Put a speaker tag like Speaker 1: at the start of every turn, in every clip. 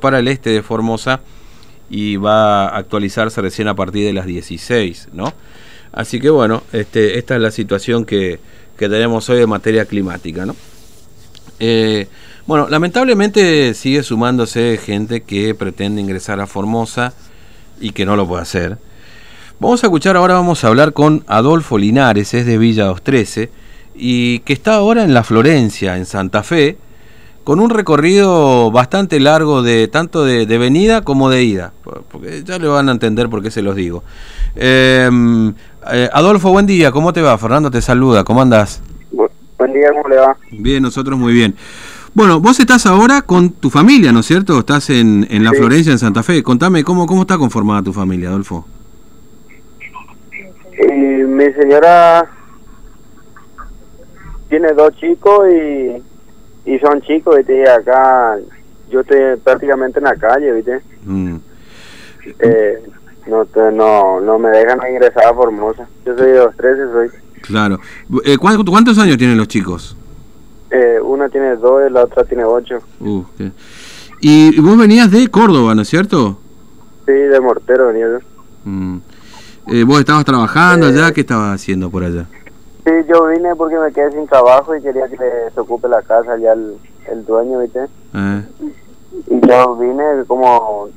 Speaker 1: para el este de Formosa y va a actualizarse recién a partir de las 16, ¿no? Así que bueno, este, esta es la situación que, que tenemos hoy en materia climática, ¿no? Eh, bueno, lamentablemente sigue sumándose gente que pretende ingresar a Formosa y que no lo puede hacer. Vamos a escuchar ahora, vamos a hablar con Adolfo Linares, es de Villa 213 y que está ahora en la Florencia, en Santa Fe, con un recorrido bastante largo de tanto de, venida como de ida, porque ya le van a entender por qué se los digo. Em, eh, Adolfo, buen día, ¿cómo te va? Fernando te saluda, ¿cómo andas?
Speaker 2: Buen día, ¿cómo le va?
Speaker 1: Bien, nosotros muy bien. Bueno, vos estás ahora con tu familia, ¿no es cierto? Estás en, en la Florencia, en Santa Fe. Contame, ¿cómo, ¿cómo está conformada tu familia, Adolfo?
Speaker 2: mi señora tiene dos chicos y y son chicos, ¿viste? acá yo estoy prácticamente en la calle, ¿viste? Mm. Eh, no, no, no me dejan ingresar a Formosa. Yo soy de los 13, soy.
Speaker 1: Claro. Eh, ¿cuántos, años tienen los chicos?
Speaker 2: Eh, una tiene dos la otra tiene ocho.
Speaker 1: Uh, y vos venías de Córdoba, ¿no es cierto?
Speaker 2: Sí, de Mortero venía yo.
Speaker 1: Mm. Eh, ¿Vos estabas trabajando allá? ¿Qué estabas haciendo por allá?
Speaker 2: Sí, yo vine porque me quedé sin trabajo y quería que se ocupe la casa ya el, el dueño, ¿viste? Eh. Y yo vine como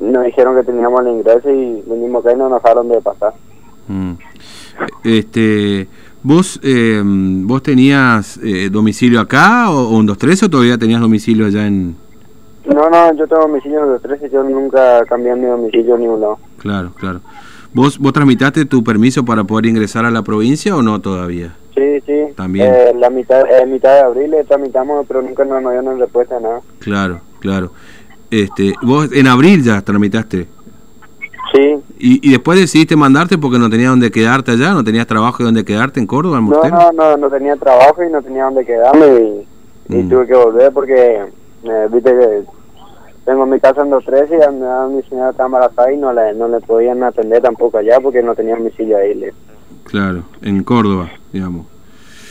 Speaker 2: nos dijeron que teníamos el ingreso y vinimos acá y no nos dejaron de pasar.
Speaker 1: Mm. Este, ¿Vos eh, vos tenías eh, domicilio acá o, un 213 o todavía tenías domicilio allá en...?
Speaker 2: No, no, yo tengo domicilio en 213, yo nunca cambié mi domicilio ni un lado.
Speaker 1: Claro, claro. ¿Vos, ¿Vos tramitaste tu permiso para poder ingresar a la provincia o no todavía?
Speaker 2: Sí, sí.
Speaker 1: También.
Speaker 2: Eh, la mitad, eh, mitad de abril tramitamos, pero nunca nos, nos dieron respuesta a nada.
Speaker 1: Claro, claro. Este, ¿Vos en abril ya tramitaste?
Speaker 2: Sí.
Speaker 1: ¿Y, ¿Y después decidiste mandarte porque no tenías dónde quedarte allá? ¿No tenías trabajo y dónde quedarte en Córdoba, en
Speaker 2: no, no, no, no tenía trabajo y no tenía dónde quedarme y, y mm. tuve que volver porque, eh, viste que tengo mi casa en 213 y mi señora está embarazada y no le, no le podían atender tampoco allá porque no tenía domicilio ahí.
Speaker 1: Claro, en Córdoba, digamos.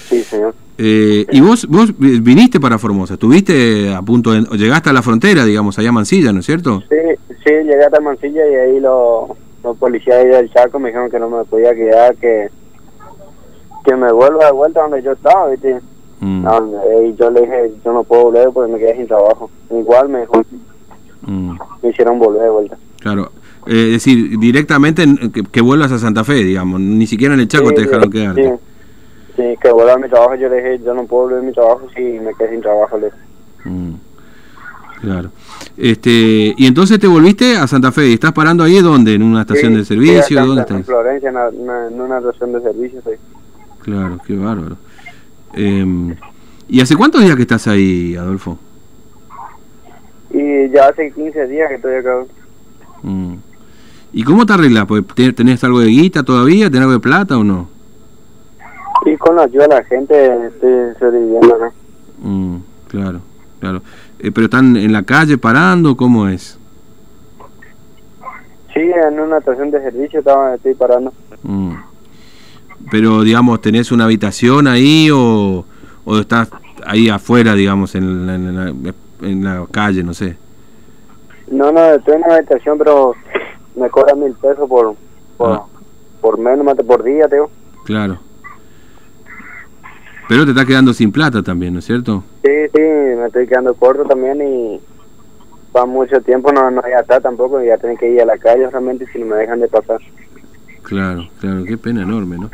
Speaker 2: Sí, señor.
Speaker 1: Eh, ¿Y vos vos viniste para Formosa? ¿Estuviste a punto de... llegaste a la frontera, digamos, allá a Mansilla, ¿no es cierto?
Speaker 2: Sí, sí, llegué hasta Mansilla y ahí los, los policías del Chaco me dijeron que no me podía quedar, que, que me vuelva de vuelta donde yo estaba, ¿viste? Mm. y yo le dije, yo no puedo volver porque me quedé sin trabajo. Igual me dijo. Me hicieron volver de vuelta.
Speaker 1: Claro. Eh, es decir, directamente que, vuelvas a Santa Fe, digamos. Ni siquiera en el Chaco te dejaron quedar.
Speaker 2: Sí. sí, que vuelva a mi trabajo. Yo le dije, yo no puedo volver a mi trabajo si me quedé sin trabajo. Le
Speaker 1: mm. Claro. Este, y entonces te volviste a Santa Fe. ¿Y estás parando ahí dónde? ¿En una estación de servicio? ¿Dónde estás?
Speaker 2: En Florencia, en una, en una estación de servicio. Sí.
Speaker 1: Claro, qué bárbaro. Eh, ¿Y hace cuántos días que estás ahí, Adolfo?
Speaker 2: Y ya hace 15 días que estoy acá.
Speaker 1: Mm. ¿Y cómo te arreglas? Pues, ¿Tenés algo de guita todavía? ¿Tenés algo de plata o no?
Speaker 2: Sí, con la ayuda de la gente estoy sobreviviendo acá.
Speaker 1: Mm, claro, claro. Eh, ¿Pero están en la calle parando? ¿Cómo es?
Speaker 2: Sí, en una estación de servicio estaba, estoy parando.
Speaker 1: Mm. Pero, digamos, ¿tenés una habitación ahí o, o estás ahí afuera, digamos, en, en, en en la calle, no sé.
Speaker 2: No, no, estoy en una habitación, pero me cobra mil pesos por por, ah. por menos, por día, teo.
Speaker 1: Claro. Pero te estás quedando sin plata también, ¿no es cierto?
Speaker 2: Sí, sí, me estoy quedando corto también y para mucho tiempo no, no voy a estar tampoco, ya tengo que ir a la calle realmente si no me dejan de pasar.
Speaker 1: Claro, claro, qué pena enorme, ¿no?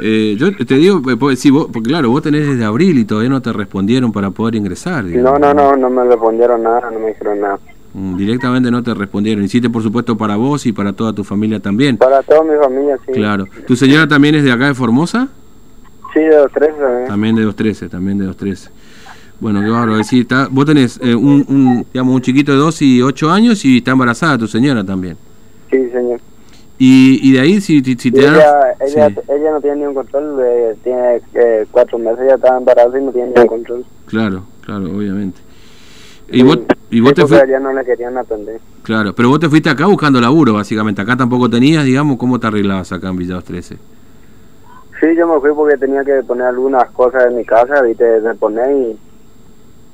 Speaker 1: Eh, yo te digo, eh, pues, sí, vos, porque claro, vos tenés desde abril y todavía no te respondieron para poder ingresar.
Speaker 2: No, no, no, no me respondieron nada, no me dijeron nada.
Speaker 1: Mm, directamente no te respondieron. Hiciste, por supuesto, para vos y para toda tu familia también.
Speaker 2: Para toda mi familia, sí.
Speaker 1: Claro. ¿Tu señora también es de acá de Formosa?
Speaker 2: Sí, de 213 también.
Speaker 1: También de 213, también de 213. Bueno, qué bárbaro. decir, está, vos tenés eh, un, un, digamos, un chiquito de 2 y 8 años y está embarazada tu señora también.
Speaker 2: Sí, señor.
Speaker 1: Y, y de ahí, si, si te
Speaker 2: ella, ella, ella, no tiene ningún control, eh, tiene eh, cuatro meses, ya está embarazada y no tiene ningún control.
Speaker 1: Claro, claro, obviamente. Y vos, y vos te
Speaker 2: fuiste... no le querían atender.
Speaker 1: Claro, pero vos te fuiste acá buscando laburo, básicamente. Acá tampoco tenías, digamos, ¿cómo te arreglabas acá en Villados 13?
Speaker 2: Sí, yo me fui porque tenía que poner algunas cosas en mi casa, viste, de poner y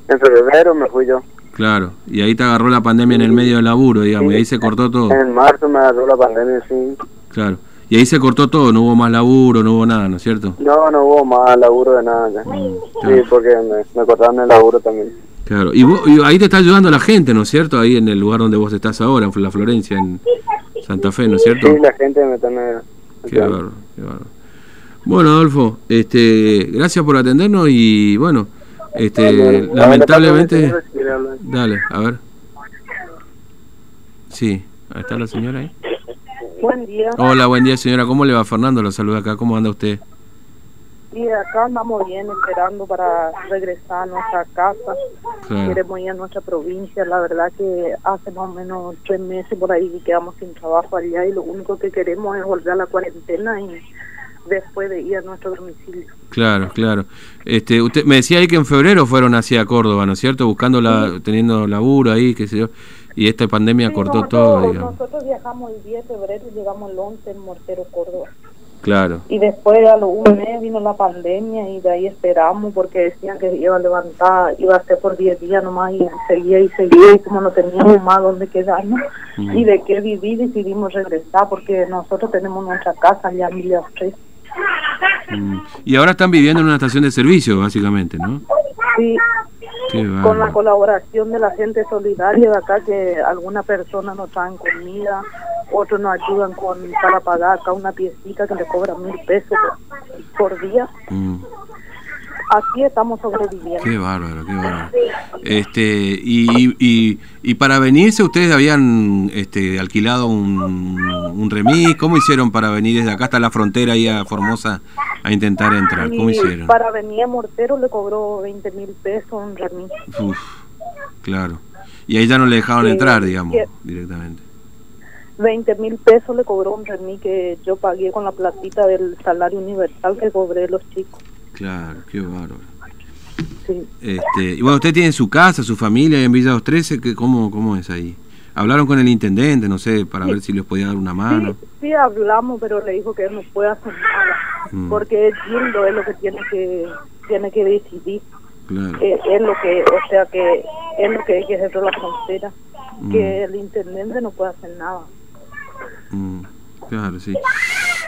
Speaker 2: en febrero me fui yo.
Speaker 1: Claro, y ahí te agarró la pandemia en el medio del laburo, digamos, y ahí se cortó todo.
Speaker 2: En marzo me agarró la pandemia, sí.
Speaker 1: Claro, y ahí se cortó todo, no hubo más laburo, no hubo nada, ¿no es cierto?
Speaker 2: No, no hubo más laburo de nada ya. Sí, porque me, cortaron el laburo también.
Speaker 1: Claro, y, vos, y ahí te está ayudando la gente, ¿no es cierto? Ahí en el lugar donde vos estás ahora, en la Florencia, en Santa Fe, ¿no es cierto?
Speaker 2: Sí, la gente me está...
Speaker 1: Qué bárbaro, qué bárbaro. Bueno, Adolfo, este, gracias por atendernos y bueno, este, lamentablemente... Dale, a ver. Sí, ahí está la señora ahí.
Speaker 3: Buen día.
Speaker 1: Hola, buen día señora. ¿Cómo le va Fernando? Lo saluda acá. ¿Cómo anda usted?
Speaker 3: Sí, acá andamos bien, esperando para regresar a nuestra casa. Queremos ir a nuestra provincia. La verdad que hace más o menos tres meses por ahí que quedamos sin trabajo allá y lo único que queremos es volver a la cuarentena y después de ir a nuestro domicilio.
Speaker 1: Claro, claro. Este, usted me decía ahí que en febrero fueron hacia Córdoba, ¿no es cierto? Buscando la, teniendo laburo ahí, qué sé yo. Y esta pandemia cortó todo,
Speaker 3: digamos. Nosotros viajamos el 10 de febrero y llegamos el 11 en Mortero, Córdoba.
Speaker 1: Claro.
Speaker 3: Y después a los un mes vino la pandemia y de ahí esperamos porque decían que iba a levantar, iba a ser por 10 días nomás y seguía y seguía y como no teníamos más donde quedarnos y de qué vivir decidimos regresar porque nosotros tenemos nuestra casa allá en Villa Tres.
Speaker 1: Mm. Y ahora están viviendo en una estación de servicio, básicamente, ¿no?
Speaker 3: Sí, con la colaboración de la gente solidaria de acá, que alguna persona nos traen comida, otros nos ayudan con para pagar acá una piecita que le cobra mil pesos por, día. Mm aquí estamos sobreviviendo.
Speaker 1: Qué bárbaro, qué bárbaro. Este, y, y, y, para venirse ustedes habían este, alquilado un, un remis, ¿cómo hicieron para venir desde acá hasta la frontera y a Formosa a intentar entrar? ¿Cómo hicieron?
Speaker 3: Para venir a Mortero le cobró 20 mil pesos un remis.
Speaker 1: Uf, claro. Y ahí ya no le dejaron entrar, digamos, directamente.
Speaker 3: 20 mil pesos le cobró un remis que yo pagué con la platita del salario universal que cobré los chicos.
Speaker 1: Claro, qué bárbaro. Este, y bueno, usted tiene su casa, su familia en Villa 213, ¿cómo, ¿cómo es ahí? ¿Hablaron con el intendente, no sé, para ver si les podía dar una mano?
Speaker 3: Sí, hablamos, pero le dijo que él no puede hacer nada, mm. porque es lindo, es lo que tiene que tiene que decidir. Claro. Eh, es, lo que, o sea, que es lo que hay que hacer la frontera, que mm. el intendente no puede hacer nada.
Speaker 1: Mm, claro, sí.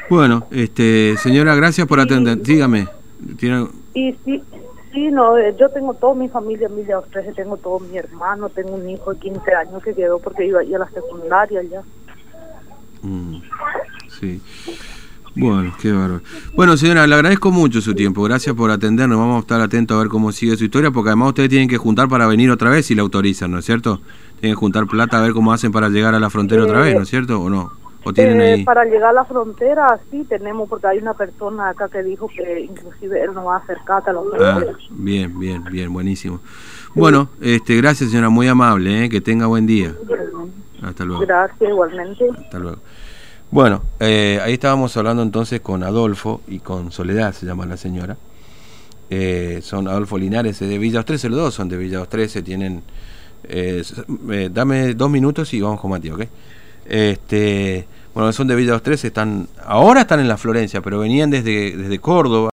Speaker 1: Bueno, este, señora, gracias por atender.
Speaker 3: Y sí, sí, no, eh, yo tengo toda mi familia en Villa 13, tengo todo mi hermano, tengo un hijo de 15 años que quedó porque iba a la secundaria ya.
Speaker 1: Mm, sí. Bueno, qué bárbaro. Bueno, señora, le agradezco mucho su tiempo. Gracias por atendernos. Vamos a estar atentos a ver cómo sigue su historia, porque además ustedes tienen que juntar para venir otra vez si la autorizan, ¿no es cierto? Tienen que juntar plata a ver cómo hacen para llegar a la frontera otra vez, ¿no es cierto? ¿O no?
Speaker 3: Eh, para llegar a la frontera, sí tenemos, porque hay una persona acá que dijo que inclusive él no va a acercar a la ah,
Speaker 1: bien, bien, bien, buenísimo. Bueno, este, gracias señora, muy amable, ¿eh? que tenga buen día. Hasta luego.
Speaker 3: Gracias, igualmente.
Speaker 1: Hasta luego. Bueno, eh, ahí estábamos hablando entonces con Adolfo y con Soledad, se llama la señora. son Adolfo Linares de Villa 13, los dos son de Villa 13, tienen... dame dos minutos y vamos con Mati, ¿ok? Este, bueno, son de Villa 2 están, ahora están en la Florencia, pero venían desde, desde Córdoba.